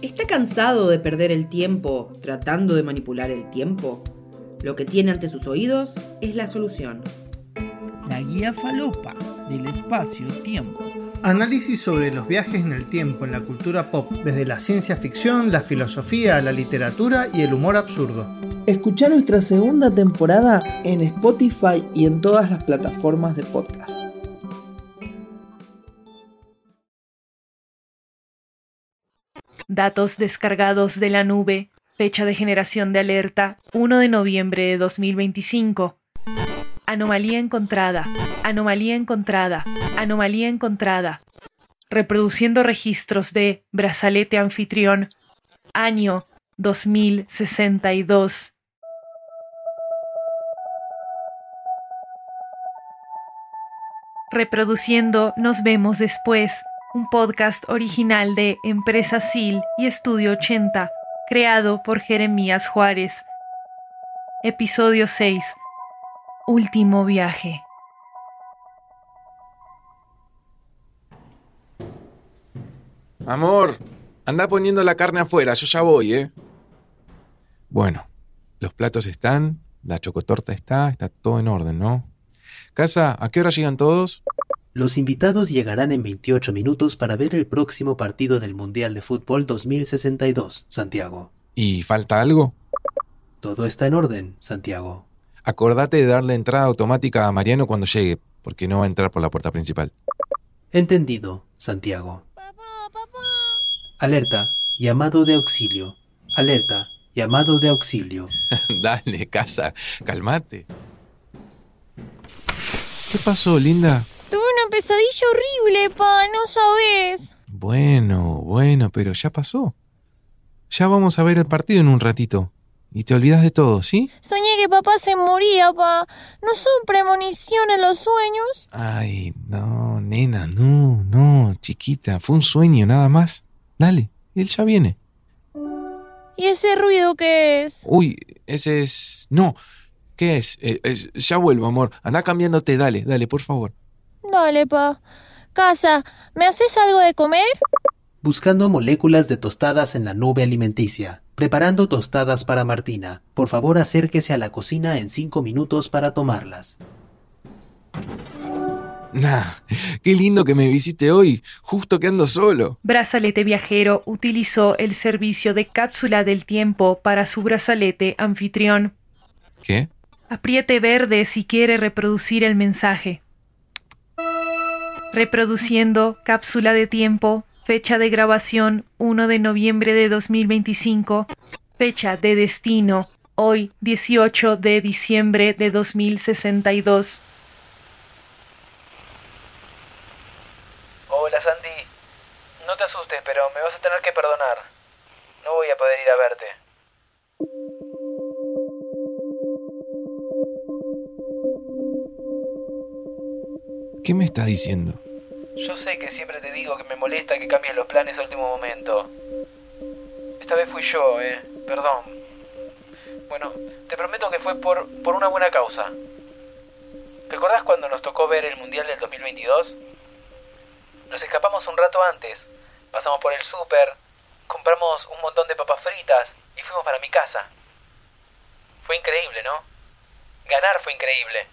¿Está cansado de perder el tiempo tratando de manipular el tiempo? Lo que tiene ante sus oídos es la solución. La guía falopa del espacio-tiempo. Análisis sobre los viajes en el tiempo en la cultura pop, desde la ciencia ficción, la filosofía, la literatura y el humor absurdo. Escucha nuestra segunda temporada en Spotify y en todas las plataformas de podcast. Datos descargados de la nube. Fecha de generación de alerta 1 de noviembre de 2025. Anomalía encontrada. Anomalía encontrada. Anomalía encontrada. Reproduciendo registros de brazalete anfitrión. Año 2062. Reproduciendo Nos vemos después un podcast original de Empresa SIL y Estudio 80, creado por Jeremías Juárez. Episodio 6. Último viaje. Amor, anda poniendo la carne afuera, yo ya voy, ¿eh? Bueno, los platos están, la chocotorta está, está todo en orden, ¿no? Casa, ¿a qué hora llegan todos? Los invitados llegarán en 28 minutos para ver el próximo partido del Mundial de Fútbol 2062, Santiago. ¿Y falta algo? Todo está en orden, Santiago. Acordate de darle entrada automática a Mariano cuando llegue, porque no va a entrar por la puerta principal. Entendido, Santiago. Papá, papá. Alerta, llamado de auxilio. Alerta, llamado de auxilio. Dale, casa, calmate. ¿Qué pasó, linda? Una pesadilla horrible, pa, no sabes. Bueno, bueno, pero ya pasó. Ya vamos a ver el partido en un ratito. Y te olvidas de todo, ¿sí? Soñé que papá se moría, pa. ¿No son premoniciones los sueños? Ay, no, nena, no, no, chiquita, fue un sueño nada más. Dale, él ya viene. ¿Y ese ruido qué es? Uy, ese es... No, ¿qué es? Eh, eh, ya vuelvo, amor. Anda cambiándote, dale, dale, por favor. Dale, pa. Casa, ¿me haces algo de comer? Buscando moléculas de tostadas en la nube alimenticia. Preparando tostadas para Martina. Por favor, acérquese a la cocina en cinco minutos para tomarlas. Nah, qué lindo que me visite hoy, justo que ando solo. Brazalete Viajero utilizó el servicio de cápsula del tiempo para su brazalete anfitrión. ¿Qué? Apriete verde si quiere reproducir el mensaje. Reproduciendo cápsula de tiempo, fecha de grabación 1 de noviembre de 2025, fecha de destino hoy 18 de diciembre de 2062. Hola Sandy, no te asustes, pero me vas a tener que perdonar. No voy a poder ir a verte. ¿Qué me está diciendo? Yo sé que siempre te digo que me molesta que cambies los planes a último momento. Esta vez fui yo, eh. Perdón. Bueno, te prometo que fue por, por una buena causa. ¿Te acordás cuando nos tocó ver el Mundial del 2022? Nos escapamos un rato antes. Pasamos por el súper, compramos un montón de papas fritas y fuimos para mi casa. Fue increíble, ¿no? Ganar fue increíble.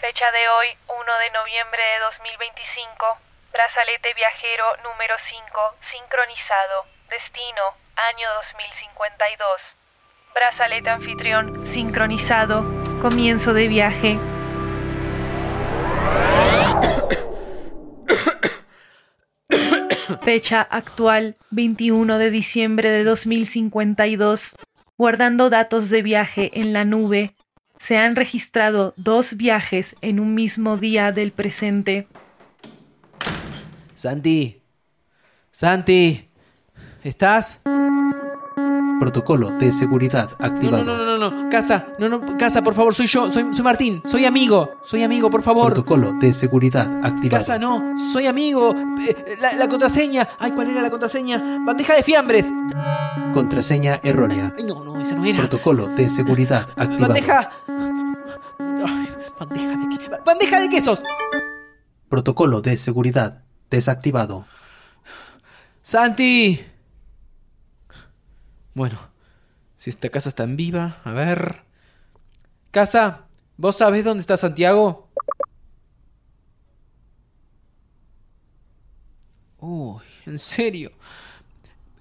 Fecha de hoy, 1 de noviembre de 2025. Brazalete viajero número 5, sincronizado. Destino, año 2052. Brazalete anfitrión sincronizado. Comienzo de viaje. Fecha actual 21 de diciembre de 2052. Guardando datos de viaje en la nube. Se han registrado dos viajes en un mismo día del presente. Santi. Santi. ¿Estás? Protocolo de seguridad activado. no, no, no, no. Casa, no, no, casa, por favor, soy yo, soy, soy Martín, soy amigo, soy amigo, por favor. Protocolo de seguridad activado. Casa, no, soy amigo. Eh, La, la contraseña. Ay, ¿cuál era la contraseña? Bandeja de fiambres. Contraseña errónea. Ay, no, no, esa no era. Protocolo de seguridad activado. Bandeja. Ay, bandeja de qué- Bandeja de quesos. Protocolo de seguridad desactivado. Santi. Bueno, si esta casa está en viva, a ver. Casa, ¿vos sabés dónde está Santiago? Uy, en serio.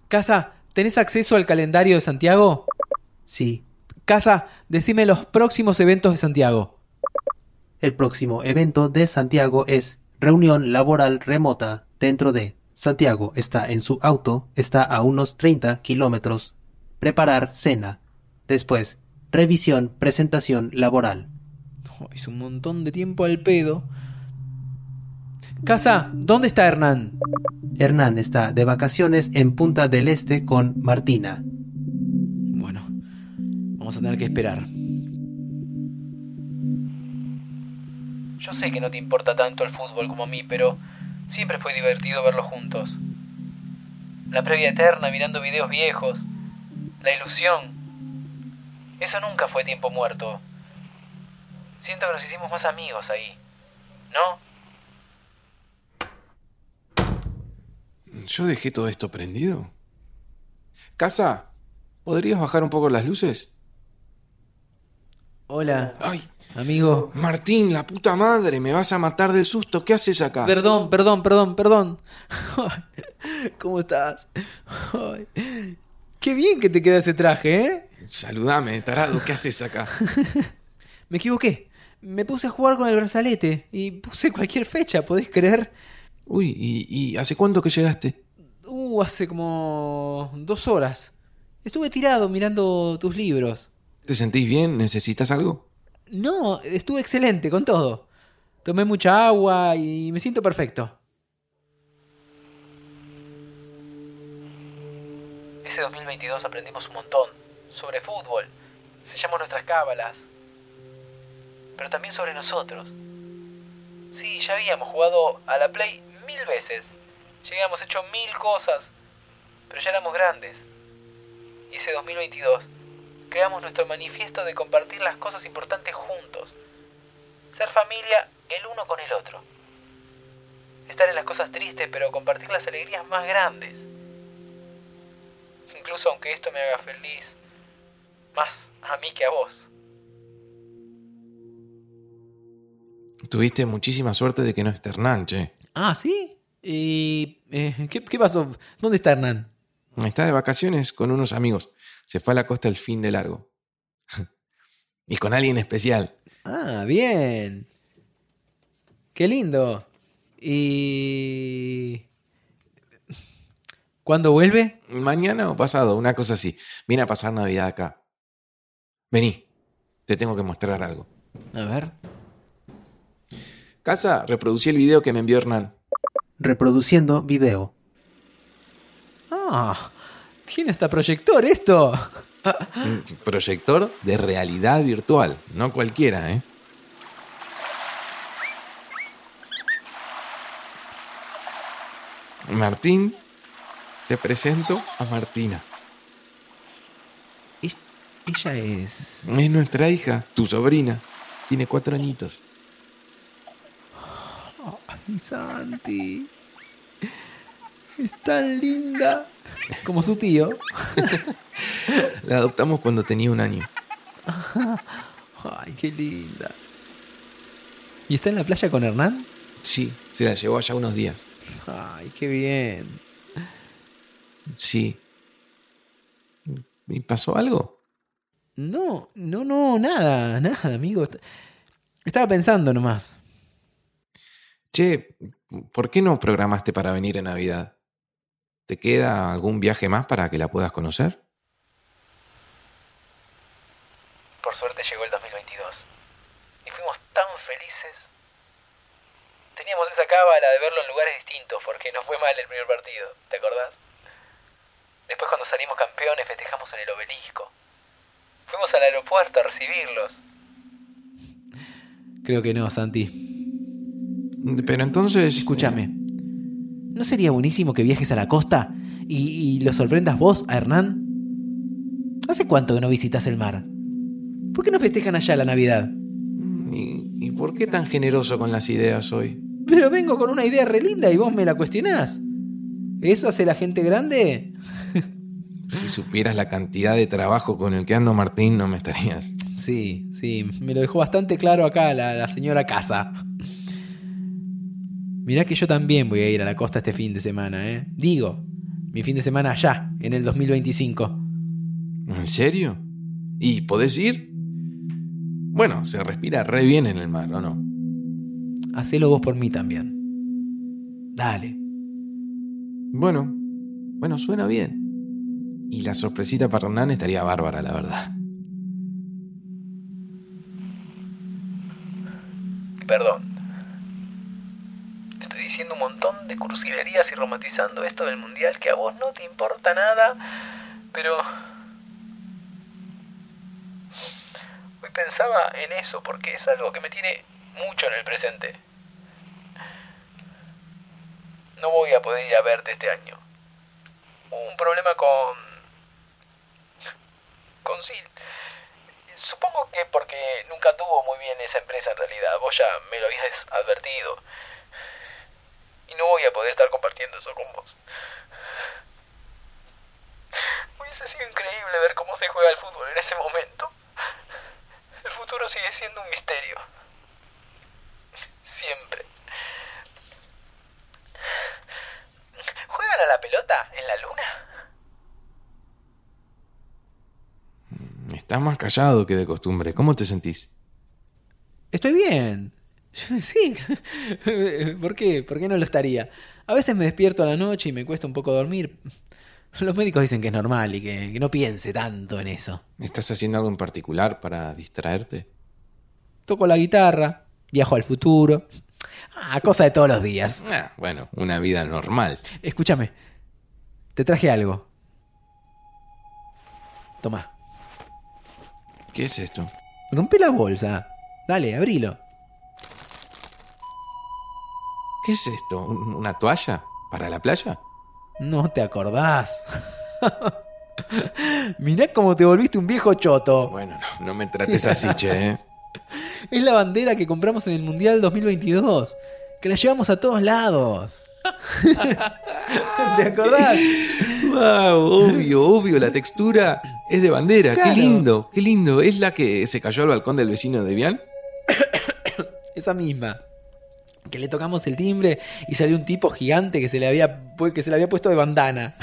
Casa, ¿tenés acceso al calendario de Santiago? Sí. Casa, decime los próximos eventos de Santiago. El próximo evento de Santiago es reunión laboral remota dentro de Santiago está en su auto, está a unos 30 kilómetros. Preparar cena. Después, revisión, presentación laboral. Oh, es un montón de tiempo al pedo. Casa, ¿dónde está Hernán? Hernán está de vacaciones en Punta del Este con Martina. Bueno, vamos a tener que esperar. Yo sé que no te importa tanto el fútbol como a mí, pero siempre fue divertido verlos juntos. La previa eterna mirando videos viejos, la ilusión. Eso nunca fue tiempo muerto. Siento que nos hicimos más amigos ahí. ¿No? ¿Yo dejé todo esto prendido? Casa, ¿podrías bajar un poco las luces? Hola, Ay, amigo. Martín, la puta madre, me vas a matar del susto. ¿Qué haces acá? Perdón, perdón, perdón, perdón. ¿Cómo estás? Qué bien que te queda ese traje, ¿eh? Saludame, tarado, ¿qué haces acá? Me equivoqué. Me puse a jugar con el brazalete y puse cualquier fecha, ¿podés creer? Uy, ¿y, y hace cuánto que llegaste? Uh, hace como dos horas. Estuve tirado mirando tus libros. ¿Te sentís bien? ¿Necesitas algo? No, estuve excelente con todo. Tomé mucha agua y me siento perfecto. Ese 2022 aprendimos un montón. Sobre fútbol. Sellamos nuestras cábalas. Pero también sobre nosotros. Sí, ya habíamos jugado a la Play mil veces. Ya habíamos hecho mil cosas. Pero ya éramos grandes. Y ese 2022 creamos nuestro manifiesto de compartir las cosas importantes juntos. Ser familia el uno con el otro. Estar en las cosas tristes, pero compartir las alegrías más grandes. Incluso aunque esto me haga feliz, más a mí que a vos. Tuviste muchísima suerte de que no esté Hernán, che. Ah, ¿sí? ¿Y eh, ¿qué, qué pasó? ¿Dónde está Hernán? Está de vacaciones con unos amigos. Se fue a la costa el fin de largo. y con alguien especial. Ah, bien. Qué lindo. ¿Y cuándo vuelve? Mañana o pasado, una cosa así. Viene a pasar Navidad acá. Vení, te tengo que mostrar algo. A ver. Casa, reproducí el video que me envió Hernán. Reproduciendo video. Ah, tiene hasta proyector esto. Un proyector de realidad virtual, no cualquiera, ¿eh? Martín, te presento a Martina. Ella es... Es nuestra hija, tu sobrina. Tiene cuatro añitos. Ay, Santi. Es tan linda. Como su tío. La adoptamos cuando tenía un año. Ay, qué linda. ¿Y está en la playa con Hernán? Sí, se la llevó allá unos días. Ay, qué bien. Sí. ¿Y pasó algo? No, no, no, nada, nada, amigo. Estaba pensando nomás. Che, ¿por qué no programaste para venir en Navidad? ¿Te queda algún viaje más para que la puedas conocer? Por suerte llegó el 2022. Y fuimos tan felices. Teníamos esa cábala de verlo en lugares distintos porque nos fue mal el primer partido, ¿te acordás? Después cuando salimos campeones festejamos en el obelisco. Fuimos al aeropuerto a recibirlos. Creo que no, Santi. Pero entonces... Escúchame. ¿No sería buenísimo que viajes a la costa y, y lo sorprendas vos a Hernán? ¿Hace cuánto que no visitas el mar? ¿Por qué no festejan allá la Navidad? ¿Y, ¿Y por qué tan generoso con las ideas hoy? Pero vengo con una idea re linda y vos me la cuestionás. ¿Eso hace la gente grande? Si supieras la cantidad de trabajo con el que ando Martín, no me estarías. Sí, sí, me lo dejó bastante claro acá la, la señora Casa. Mirá que yo también voy a ir a la costa este fin de semana, ¿eh? Digo, mi fin de semana allá, en el 2025. ¿En serio? ¿Y podés ir? Bueno, se respira re bien en el mar, ¿o no? Hacelo vos por mí también. Dale. Bueno, bueno, suena bien. Y la sorpresita para Hernán estaría bárbara, la verdad. Perdón. Estoy diciendo un montón de cursilerías y romantizando esto del mundial que a vos no te importa nada, pero... Hoy pensaba en eso porque es algo que me tiene mucho en el presente. No voy a poder ir a verte este año. Hubo un problema con... con Sil. Supongo que porque nunca tuvo muy bien esa empresa en realidad. Vos ya me lo habías advertido. Y no voy a poder estar compartiendo eso con vos. Hubiese sido increíble ver cómo se juega el fútbol en ese momento. El futuro sigue siendo un misterio. Siempre. ¿Juegan a la pelota en la luna? Estás más callado que de costumbre. ¿Cómo te sentís? Estoy bien. Sí. ¿Por qué? ¿Por qué no lo estaría? A veces me despierto a la noche y me cuesta un poco dormir. Los médicos dicen que es normal y que, que no piense tanto en eso. ¿Estás haciendo algo en particular para distraerte? Toco la guitarra, viajo al futuro. Ah, cosa de todos los días. Ah, bueno, una vida normal. Escúchame, te traje algo. Toma, ¿Qué es esto? rompe la bolsa. Dale, abrilo. ¿Qué es esto? ¿Un- ¿Una toalla? ¿Para la playa? No te acordás. Mirá cómo te volviste un viejo choto. Bueno, no, no me trates así, che, ¿eh? Es la bandera que compramos en el Mundial 2022. Que la llevamos a todos lados. ¿Te acordás? Wow, obvio, obvio, la textura es de bandera. Claro. Qué lindo, qué lindo. ¿Es la que se cayó al balcón del vecino de Bian? Esa misma. Que le tocamos el timbre y salió un tipo gigante que se le había, que se le había puesto de bandana.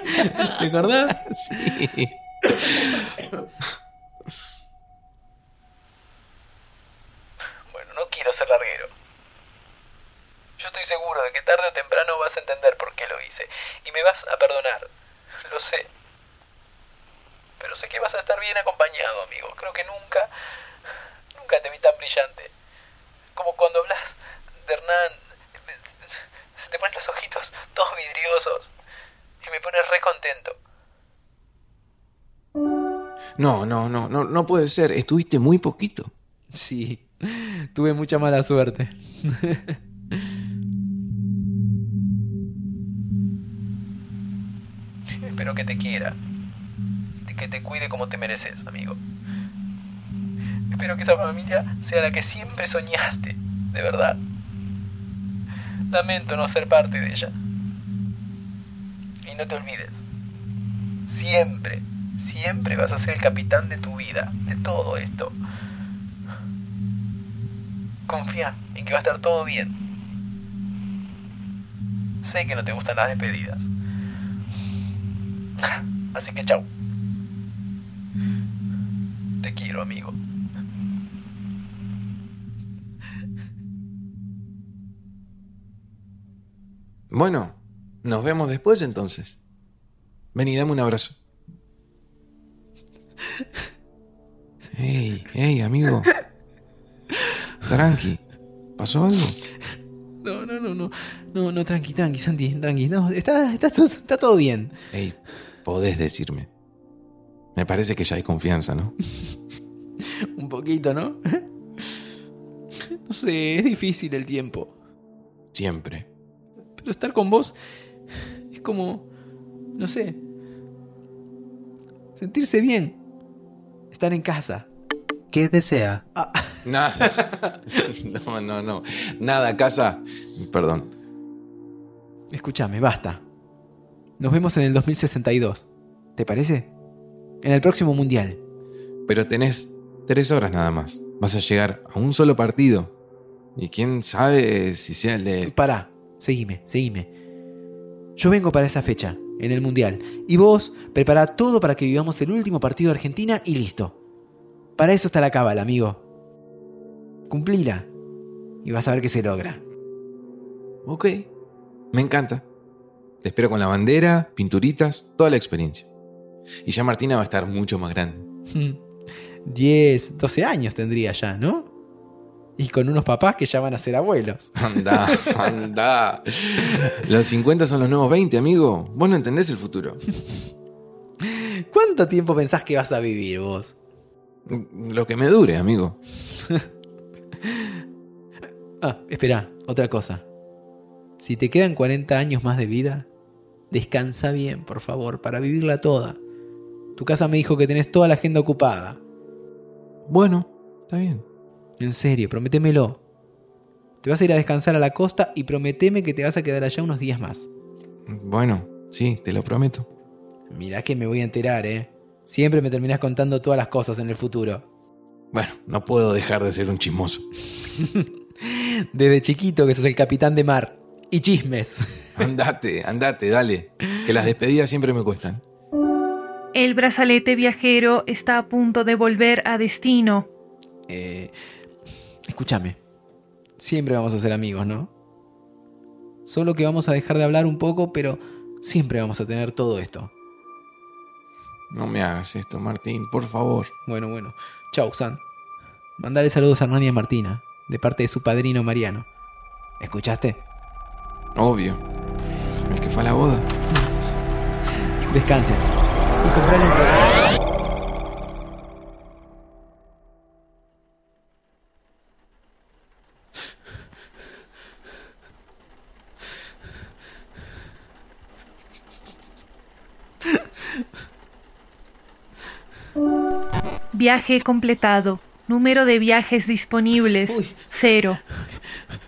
¿Te acordás? Sí. Bueno, no quiero ser larguero. Yo estoy seguro de que tarde o temprano vas a entender por qué lo hice. Y me vas a perdonar. Lo sé. Pero sé que vas a estar bien acompañado, amigo. Creo que nunca, nunca te vi tan brillante. Como cuando hablas de Hernán. Se te ponen los ojitos todos vidriosos. Y me pones re contento. No, no, no, no, no puede ser. Estuviste muy poquito. Sí, tuve mucha mala suerte. Espero que te quiera. Y que te cuide como te mereces, amigo. Espero que esa familia sea la que siempre soñaste, de verdad. Lamento no ser parte de ella. Y no te olvides. Siempre, siempre vas a ser el capitán de tu vida, de todo esto. Confía en que va a estar todo bien. Sé que no te gustan las despedidas. Así que chau. te quiero, amigo. Bueno, nos vemos después entonces. Ven y dame un abrazo. Ey, ey, amigo. Tranqui. ¿Pasó algo? No, no, no, no. No, no, tranqui, tranqui, Santi, tranqui. No, está, está, todo, está todo bien. Ey, podés decirme. Me parece que ya hay confianza, ¿no? Un poquito, ¿no? No sé, es difícil el tiempo. Siempre. Pero estar con vos es como, no sé, sentirse bien. Estar en casa. ¿Qué desea? Nada. No, no, no. Nada, casa. Perdón. Escúchame, basta. Nos vemos en el 2062. ¿Te parece? En el próximo mundial. Pero tenés tres horas nada más. Vas a llegar a un solo partido. Y quién sabe si sea el de... Pará, seguime, seguime. Yo vengo para esa fecha, en el mundial. Y vos, prepara todo para que vivamos el último partido de Argentina y listo. Para eso está la cábala, amigo. Cumplila. Y vas a ver que se logra. Ok. Me encanta. Te espero con la bandera, pinturitas, toda la experiencia. Y ya Martina va a estar mucho más grande. 10, 12 años tendría ya, ¿no? Y con unos papás que ya van a ser abuelos. Anda, anda. Los 50 son los nuevos 20, amigo. Vos no entendés el futuro. ¿Cuánto tiempo pensás que vas a vivir vos? Lo que me dure, amigo. Ah, espera, otra cosa. Si te quedan 40 años más de vida, descansa bien, por favor, para vivirla toda. Tu casa me dijo que tenés toda la agenda ocupada. Bueno, está bien. En serio, prométemelo. Te vas a ir a descansar a la costa y prometeme que te vas a quedar allá unos días más. Bueno, sí, te lo prometo. Mirá que me voy a enterar, ¿eh? Siempre me terminás contando todas las cosas en el futuro. Bueno, no puedo dejar de ser un chismoso. Desde chiquito que sos el capitán de mar. Y chismes. Andate, andate, dale. Que las despedidas siempre me cuestan. El brazalete viajero está a punto de volver a destino. Eh, escúchame. Siempre vamos a ser amigos, ¿no? Solo que vamos a dejar de hablar un poco, pero siempre vamos a tener todo esto. No me hagas esto, Martín, por favor. Bueno, bueno. Chau, San. Mandale saludos a Hernán y a Martina, de parte de su padrino Mariano. ¿Escuchaste? Obvio. El que fue a la boda. Descansen. Y comprale un regalo. Viaje completado. Número de viajes disponibles. Uy. Cero.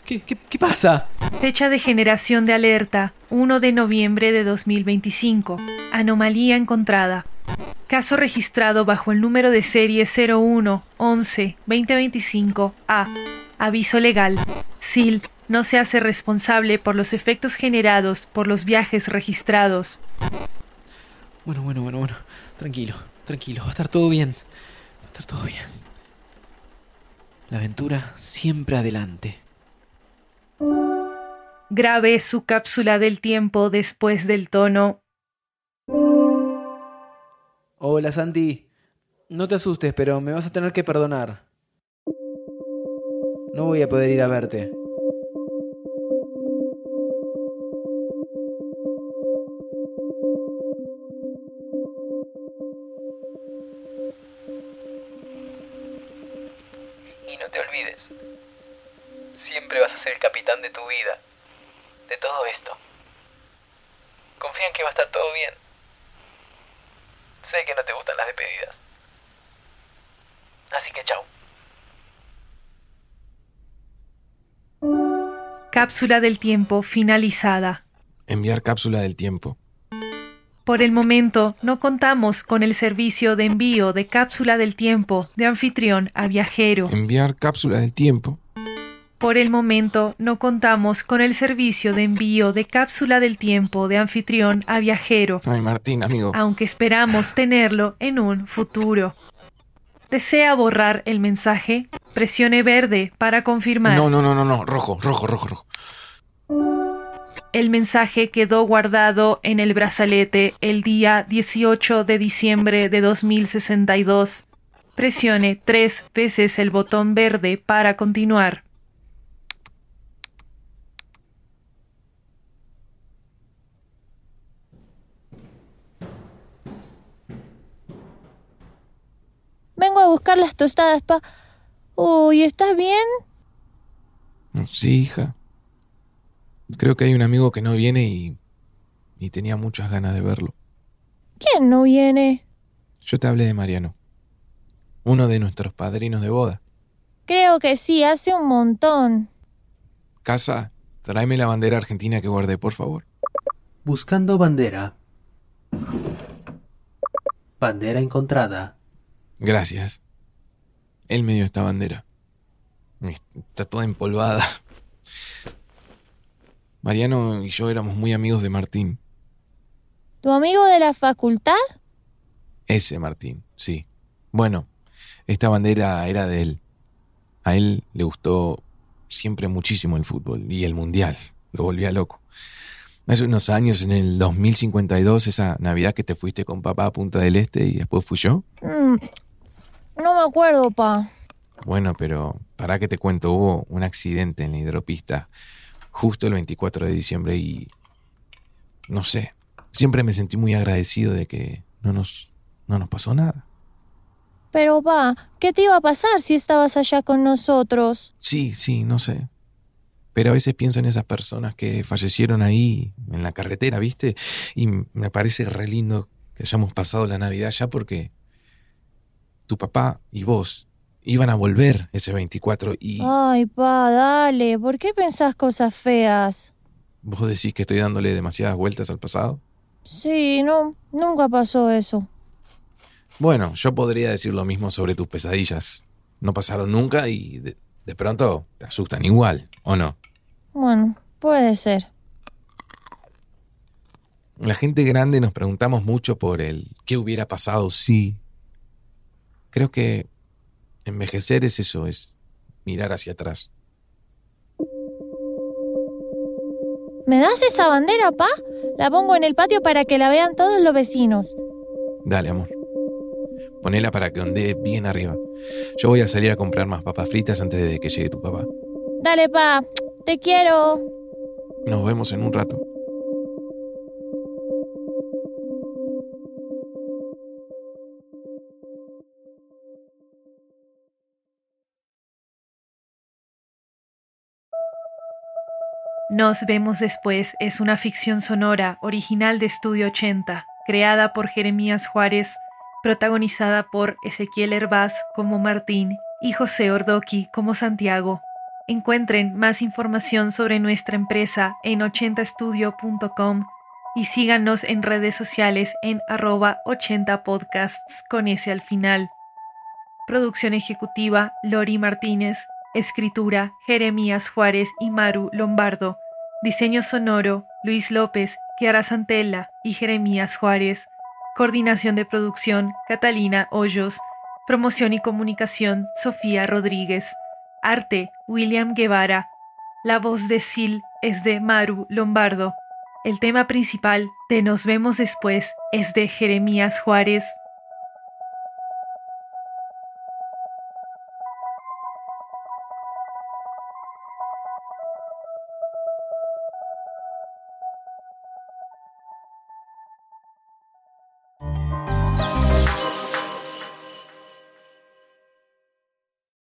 ¿Qué, qué, qué pasa? Fecha de generación de alerta. 1 de noviembre de 2025. Anomalía encontrada. Caso registrado bajo el número de serie 01 11 2025 A. Aviso legal. SIL no se hace responsable por los efectos generados por los viajes registrados. Bueno, bueno, bueno, bueno. Tranquilo, tranquilo. Va a estar todo bien. Va a estar todo bien. La aventura siempre adelante. Grabe su cápsula del tiempo después del tono. Hola, Santi. No te asustes, pero me vas a tener que perdonar. No voy a poder ir a verte. Cápsula del tiempo finalizada. Enviar cápsula del tiempo. Por el momento no contamos con el servicio de envío de cápsula del tiempo de anfitrión a viajero. Enviar cápsula del tiempo. Por el momento no contamos con el servicio de envío de cápsula del tiempo de anfitrión a viajero, Ay, Martín, amigo. aunque esperamos tenerlo en un futuro. ¿Desea borrar el mensaje? Presione verde para confirmar. No, no, no, no, no. Rojo, rojo, rojo, rojo. El mensaje quedó guardado en el brazalete el día 18 de diciembre de 2062. Presione tres veces el botón verde para continuar. Buscar las tostadas, pa. Uy, ¿estás bien? Sí, hija. Creo que hay un amigo que no viene y, y tenía muchas ganas de verlo. ¿Quién no viene? Yo te hablé de Mariano, uno de nuestros padrinos de boda. Creo que sí, hace un montón. Casa, tráeme la bandera argentina que guardé, por favor. Buscando bandera. Bandera encontrada. Gracias. Él me dio esta bandera. Está toda empolvada. Mariano y yo éramos muy amigos de Martín. ¿Tu amigo de la facultad? Ese Martín, sí. Bueno, esta bandera era de él. A él le gustó siempre muchísimo el fútbol y el mundial. Lo volvía loco. Hace unos años, en el 2052, esa Navidad que te fuiste con papá a Punta del Este y después fui yo. Mm, no me acuerdo, pa. Bueno, pero para que te cuento, hubo un accidente en la hidropista justo el 24 de diciembre y no sé, siempre me sentí muy agradecido de que no nos, no nos pasó nada. Pero, pa, ¿qué te iba a pasar si estabas allá con nosotros? Sí, sí, no sé. Pero a veces pienso en esas personas que fallecieron ahí en la carretera, ¿viste? Y me parece re lindo que hayamos pasado la Navidad ya porque tu papá y vos iban a volver ese 24 y... Ay, pa, dale, ¿por qué pensás cosas feas? ¿Vos decís que estoy dándole demasiadas vueltas al pasado? Sí, no, nunca pasó eso. Bueno, yo podría decir lo mismo sobre tus pesadillas. No pasaron nunca y de, de pronto te asustan igual, ¿o no? Bueno, puede ser. La gente grande nos preguntamos mucho por el qué hubiera pasado si. Creo que envejecer es eso, es mirar hacia atrás. ¿Me das esa bandera, pa? La pongo en el patio para que la vean todos los vecinos. Dale, amor. Ponela para que ondee bien arriba. Yo voy a salir a comprar más papas fritas antes de que llegue tu papá. Dale, pa. Te quiero. Nos vemos en un rato. Nos vemos después es una ficción sonora original de Estudio 80, creada por Jeremías Juárez, protagonizada por Ezequiel Herbaz como Martín y José Ordoqui como Santiago. Encuentren más información sobre nuestra empresa en 80estudio.com y síganos en redes sociales en arroba 80podcasts con ese al final. Producción ejecutiva Lori Martínez. Escritura Jeremías Juárez y Maru Lombardo. Diseño sonoro Luis López, Kiara Santella y Jeremías Juárez. Coordinación de producción Catalina Hoyos. Promoción y comunicación Sofía Rodríguez. Arte William Guevara. La voz de Sil es de Maru Lombardo. El tema principal de Nos vemos después es de Jeremías Juárez.